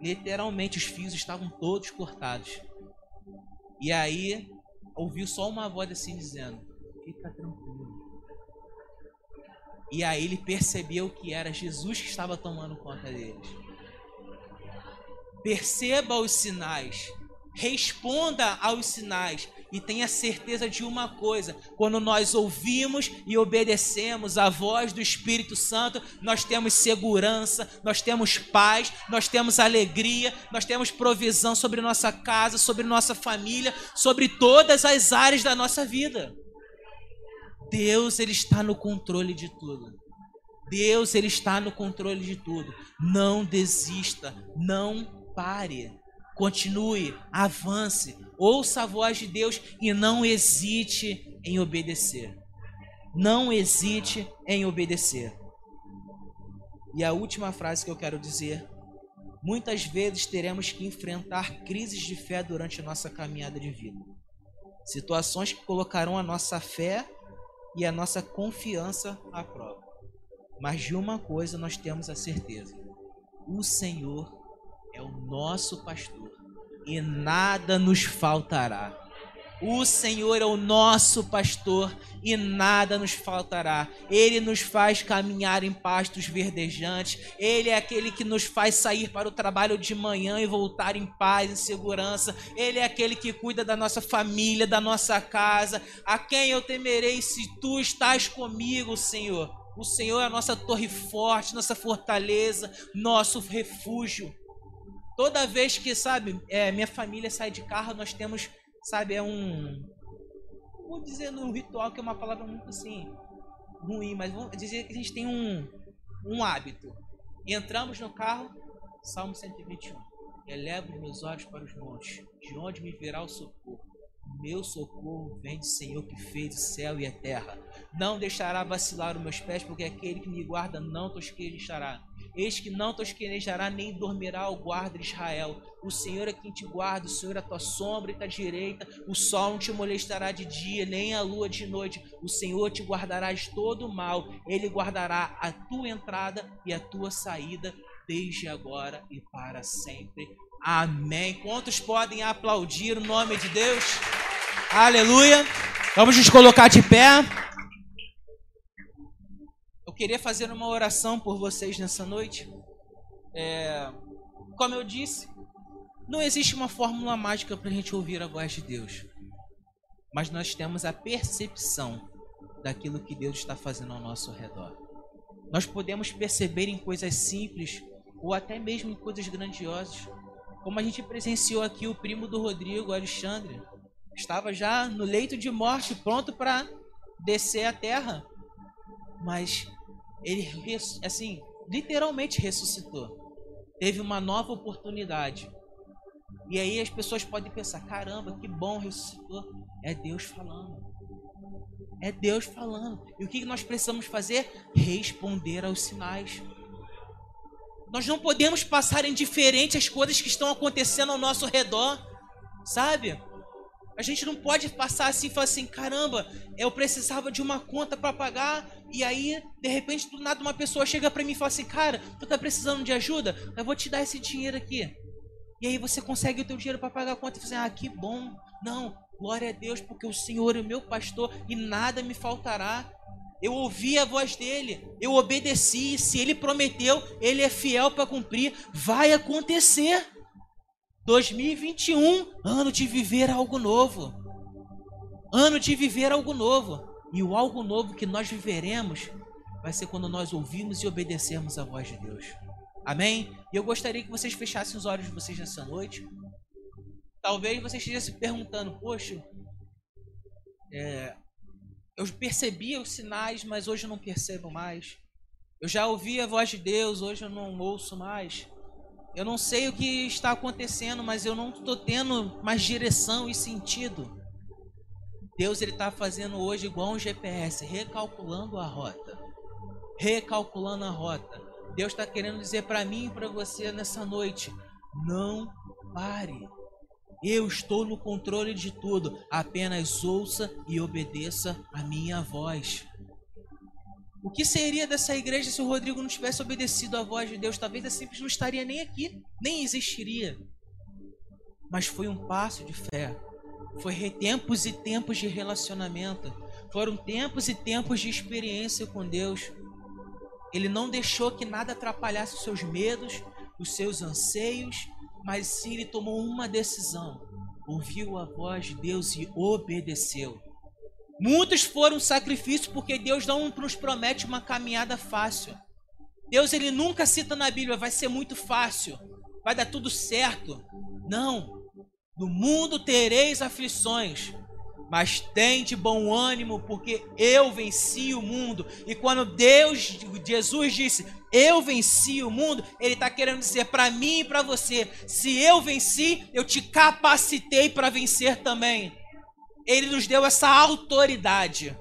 Literalmente, os fios estavam todos cortados. E aí, ouviu só uma voz assim dizendo: Fica tranquilo. E aí ele percebeu que era Jesus que estava tomando conta deles. Perceba os sinais. Responda aos sinais e tenha certeza de uma coisa: quando nós ouvimos e obedecemos a voz do Espírito Santo, nós temos segurança, nós temos paz, nós temos alegria, nós temos provisão sobre nossa casa, sobre nossa família, sobre todas as áreas da nossa vida. Deus, ele está no controle de tudo. Deus, ele está no controle de tudo. Não desista, não pare. Continue, avance, ouça a voz de Deus e não hesite em obedecer. Não hesite em obedecer. E a última frase que eu quero dizer: muitas vezes teremos que enfrentar crises de fé durante a nossa caminhada de vida. Situações que colocarão a nossa fé e a nossa confiança à prova. Mas de uma coisa nós temos a certeza: o Senhor é o nosso pastor e nada nos faltará. O Senhor é o nosso pastor e nada nos faltará. Ele nos faz caminhar em pastos verdejantes. Ele é aquele que nos faz sair para o trabalho de manhã e voltar em paz, em segurança. Ele é aquele que cuida da nossa família, da nossa casa. A quem eu temerei se tu estás comigo, Senhor? O Senhor é a nossa torre forte, nossa fortaleza, nosso refúgio. Toda vez que, sabe, é, minha família sai de carro, nós temos, sabe, é um. Vou dizer no ritual, que é uma palavra muito assim, ruim, mas vamos dizer que a gente tem um, um hábito. Entramos no carro, Salmo 121. Elevo meus olhos para os montes, de onde me virá o socorro. Meu socorro vem do Senhor que fez o céu e a terra. não deixará vacilar os meus pés, porque aquele que me guarda não tosquejará. Eis que não tosquenejará nem dormirá o guarda de Israel. O Senhor é quem te guarda, o Senhor é a tua sombra e a direita. O sol não te molestará de dia, nem a lua de noite. O Senhor te guardará de todo o mal. Ele guardará a tua entrada e a tua saída, desde agora e para sempre. Amém. Quantos podem aplaudir o nome de Deus? Aleluia. Vamos nos colocar de pé. Eu queria fazer uma oração por vocês nessa noite. É, como eu disse, não existe uma fórmula mágica para a gente ouvir a voz de Deus. Mas nós temos a percepção daquilo que Deus está fazendo ao nosso redor. Nós podemos perceber em coisas simples ou até mesmo em coisas grandiosas. Como a gente presenciou aqui o primo do Rodrigo, Alexandre, estava já no leito de morte, pronto para descer a terra. Mas ele, assim, literalmente ressuscitou. Teve uma nova oportunidade. E aí as pessoas podem pensar: caramba, que bom ressuscitou. É Deus falando. É Deus falando. E o que nós precisamos fazer? Responder aos sinais. Nós não podemos passar indiferente às coisas que estão acontecendo ao nosso redor, sabe? A gente não pode passar assim e falar assim: caramba, eu precisava de uma conta para pagar, e aí, de repente, do nada, uma pessoa chega para mim e fala assim: cara, tu tá precisando de ajuda? Eu vou te dar esse dinheiro aqui. E aí você consegue o teu dinheiro para pagar a conta e fala assim: ah, que bom. Não, glória a Deus, porque o Senhor é o meu pastor e nada me faltará. Eu ouvi a voz dele, eu obedeci. Se ele prometeu, ele é fiel para cumprir. Vai acontecer. 2021, ano de viver algo novo. Ano de viver algo novo. E o algo novo que nós viveremos vai ser quando nós ouvirmos e obedecermos a voz de Deus. Amém? E eu gostaria que vocês fechassem os olhos de vocês nessa noite. Talvez você esteja se perguntando, poxa, é, eu percebia os sinais, mas hoje eu não percebo mais. Eu já ouvi a voz de Deus, hoje eu não ouço mais. Eu não sei o que está acontecendo, mas eu não estou tendo mais direção e sentido. Deus ele está fazendo hoje igual um GPS, recalculando a rota, recalculando a rota. Deus está querendo dizer para mim e para você nessa noite: não pare. Eu estou no controle de tudo. Apenas ouça e obedeça a minha voz. O que seria dessa igreja se o Rodrigo não tivesse obedecido à voz de Deus? Talvez a Simples não estaria nem aqui, nem existiria. Mas foi um passo de fé. Foi tempos e tempos de relacionamento. Foram tempos e tempos de experiência com Deus. Ele não deixou que nada atrapalhasse os seus medos, os seus anseios, mas sim ele tomou uma decisão, ouviu a voz de Deus e obedeceu. Muitos foram sacrifícios porque Deus não nos promete uma caminhada fácil. Deus ele nunca cita na Bíblia, vai ser muito fácil, vai dar tudo certo. Não. No mundo tereis aflições, mas tem de bom ânimo, porque eu venci o mundo. E quando Deus, Jesus disse, eu venci o mundo, Ele está querendo dizer para mim e para você: se eu venci, eu te capacitei para vencer também. Ele nos deu essa autoridade.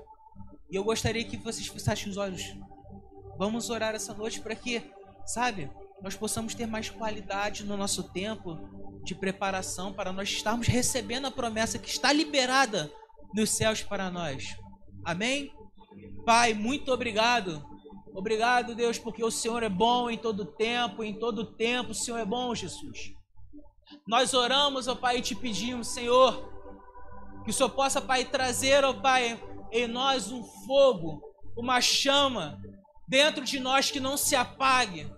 E eu gostaria que vocês fechassem os olhos. Vamos orar essa noite para que, sabe, nós possamos ter mais qualidade no nosso tempo de preparação para nós estarmos recebendo a promessa que está liberada nos céus para nós. Amém? Pai, muito obrigado. Obrigado, Deus, porque o Senhor é bom em todo tempo, em todo tempo o Senhor é bom, Jesus. Nós oramos, ó Pai, e te pedimos, Senhor, que o Senhor possa, Pai, trazer, ó Pai, em nós um fogo, uma chama dentro de nós que não se apague.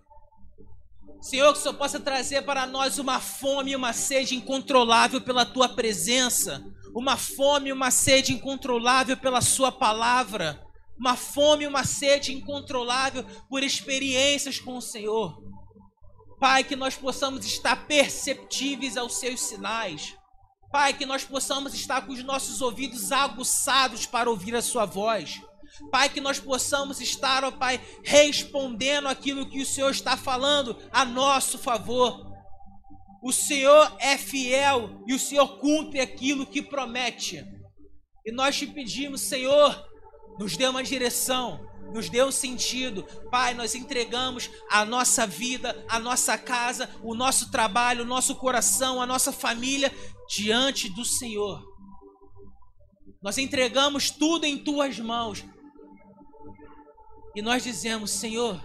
Senhor, que Senhor possa trazer para nós uma fome e uma sede incontrolável pela tua presença uma fome e uma sede incontrolável pela Sua palavra, uma fome e uma sede incontrolável por experiências com o Senhor. Pai, que nós possamos estar perceptíveis aos Seus sinais. Pai, que nós possamos estar com os nossos ouvidos aguçados para ouvir a Sua voz. Pai, que nós possamos estar, ó Pai, respondendo aquilo que o Senhor está falando a nosso favor. O Senhor é fiel e o Senhor cumpre aquilo que promete. E nós te pedimos, Senhor, nos dê uma direção, nos dê um sentido. Pai, nós entregamos a nossa vida, a nossa casa, o nosso trabalho, o nosso coração, a nossa família diante do Senhor. Nós entregamos tudo em tuas mãos. E nós dizemos, Senhor,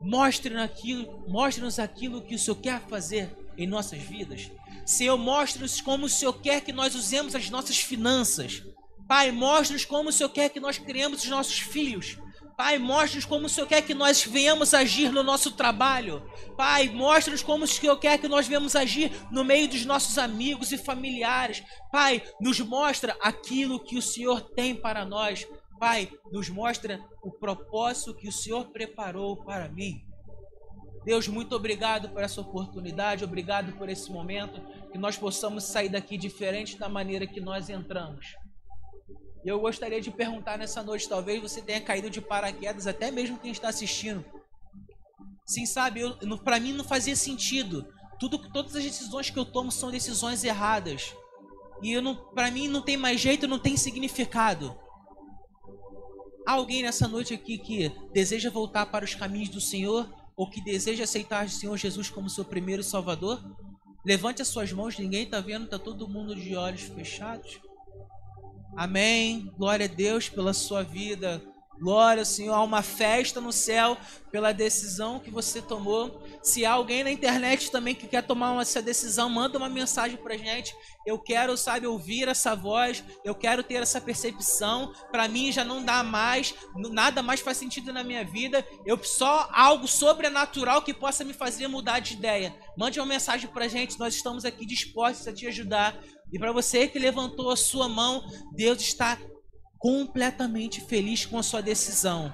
mostre-nos aquilo, mostre-nos aquilo que o Senhor quer fazer em nossas vidas. Senhor, mostre-nos como o Senhor quer que nós usemos as nossas finanças. Pai, mostre-nos como o Senhor quer que nós criemos os nossos filhos. Pai, mostre-nos como o Senhor quer que nós venhamos agir no nosso trabalho. Pai, mostre-nos como o Senhor quer que nós venhamos agir no meio dos nossos amigos e familiares. Pai, nos mostra aquilo que o Senhor tem para nós. Pai, nos mostra o propósito que o Senhor preparou para mim. Deus, muito obrigado por essa oportunidade, obrigado por esse momento, que nós possamos sair daqui diferente da maneira que nós entramos. E eu gostaria de perguntar nessa noite, talvez você tenha caído de paraquedas, até mesmo quem está assistindo. Sim, sabe, para mim não fazia sentido. Tudo, todas as decisões que eu tomo são decisões erradas. E para mim não tem mais jeito, não tem significado. Há alguém nessa noite aqui que deseja voltar para os caminhos do Senhor ou que deseja aceitar o Senhor Jesus como seu primeiro Salvador? Levante as suas mãos, ninguém está vendo, está todo mundo de olhos fechados. Amém. Glória a Deus pela sua vida. Glória, Senhor, há uma festa no céu pela decisão que você tomou. Se há alguém na internet também que quer tomar essa decisão, manda uma mensagem pra gente. Eu quero, sabe, ouvir essa voz, eu quero ter essa percepção. Para mim já não dá mais, nada mais faz sentido na minha vida. Eu só algo sobrenatural que possa me fazer mudar de ideia. Mande uma mensagem pra gente, nós estamos aqui dispostos a te ajudar. E para você que levantou a sua mão, Deus está completamente feliz com a sua decisão.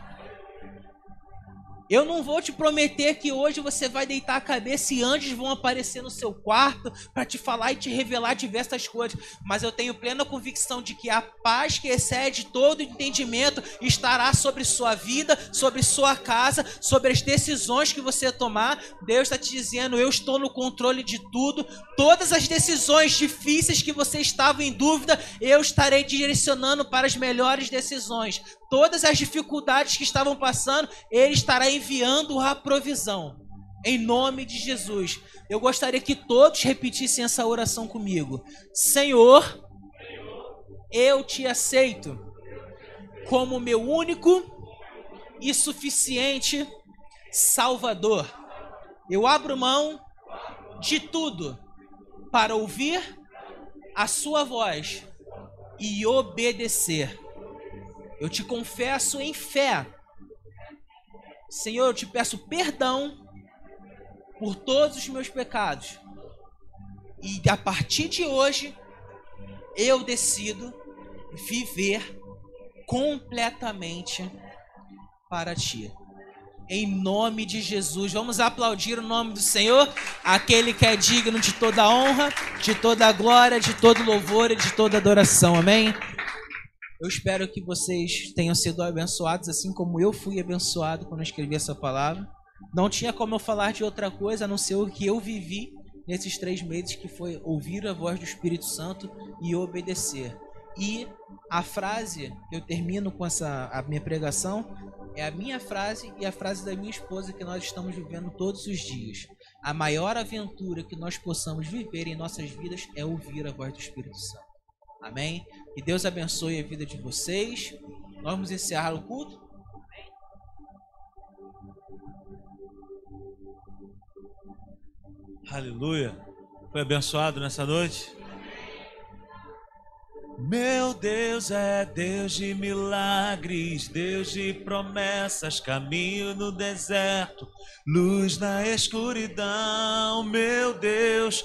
Eu não vou te prometer que hoje você vai deitar a cabeça e anjos vão aparecer no seu quarto para te falar e te revelar diversas coisas, mas eu tenho plena convicção de que a paz que excede todo entendimento estará sobre sua vida, sobre sua casa, sobre as decisões que você tomar. Deus está te dizendo: eu estou no controle de tudo. Todas as decisões difíceis que você estava em dúvida, eu estarei direcionando para as melhores decisões todas as dificuldades que estavam passando, Ele estará enviando a provisão. Em nome de Jesus. Eu gostaria que todos repetissem essa oração comigo. Senhor, eu te aceito como meu único e suficiente Salvador. Eu abro mão de tudo para ouvir a Sua voz e obedecer. Eu te confesso em fé. Senhor, eu te peço perdão por todos os meus pecados. E a partir de hoje, eu decido viver completamente para ti. Em nome de Jesus, vamos aplaudir o nome do Senhor, aquele que é digno de toda honra, de toda glória, de todo louvor e de toda adoração. Amém. Eu espero que vocês tenham sido abençoados, assim como eu fui abençoado quando eu escrevi essa palavra. Não tinha como eu falar de outra coisa a não ser o que eu vivi nesses três meses, que foi ouvir a voz do Espírito Santo e obedecer. E a frase eu termino com essa a minha pregação é a minha frase e a frase da minha esposa que nós estamos vivendo todos os dias. A maior aventura que nós possamos viver em nossas vidas é ouvir a voz do Espírito Santo. Amém? Que Deus abençoe a vida de vocês. Nós vamos encerrar o culto. Aleluia. Foi abençoado nessa noite? Meu Deus é Deus de milagres, Deus de promessas, caminho no deserto, luz na escuridão. Meu Deus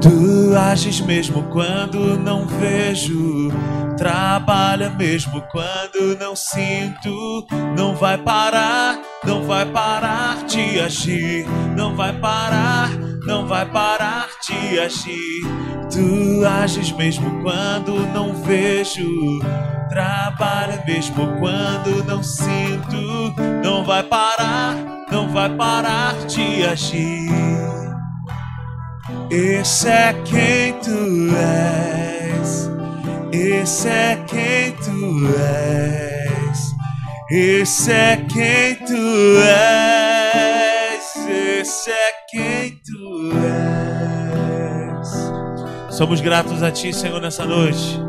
Tu ages mesmo quando não vejo Trabalha mesmo quando não sinto. Não vai parar, não vai parar de agir. Não vai parar, não vai parar de agir. Tu ages mesmo quando não vejo. Trabalha mesmo quando não sinto. Não vai parar, não vai parar de agir. Esse é quem tu és. Esse é quem tu és. Esse é quem tu és. Esse é quem tu és. Somos gratos a Ti, Senhor, nessa noite,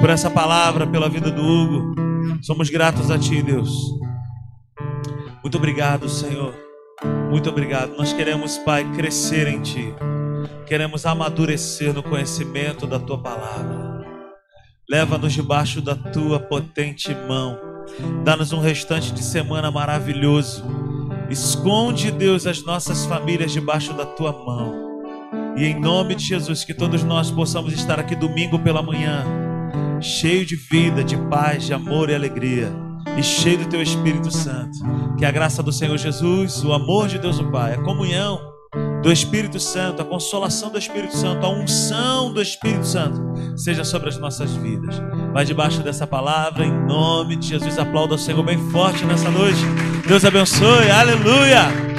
por essa palavra, pela vida do Hugo. Somos gratos a Ti, Deus. Muito obrigado, Senhor. Muito obrigado. Nós queremos, Pai, crescer em Ti. Queremos amadurecer no conhecimento da Tua palavra. Leva-nos debaixo da Tua potente mão. Dá-nos um restante de semana maravilhoso. Esconde, Deus, as nossas famílias debaixo da Tua mão. E em nome de Jesus, que todos nós possamos estar aqui domingo pela manhã, cheio de vida, de paz, de amor e alegria, e cheio do Teu Espírito Santo. Que a graça do Senhor Jesus, o amor de Deus o Pai, a comunhão do Espírito Santo, a consolação do Espírito Santo, a unção do Espírito Santo seja sobre as nossas vidas. Vai debaixo dessa palavra, em nome de Jesus. Aplauda o Senhor bem forte nessa noite. Deus abençoe. Aleluia.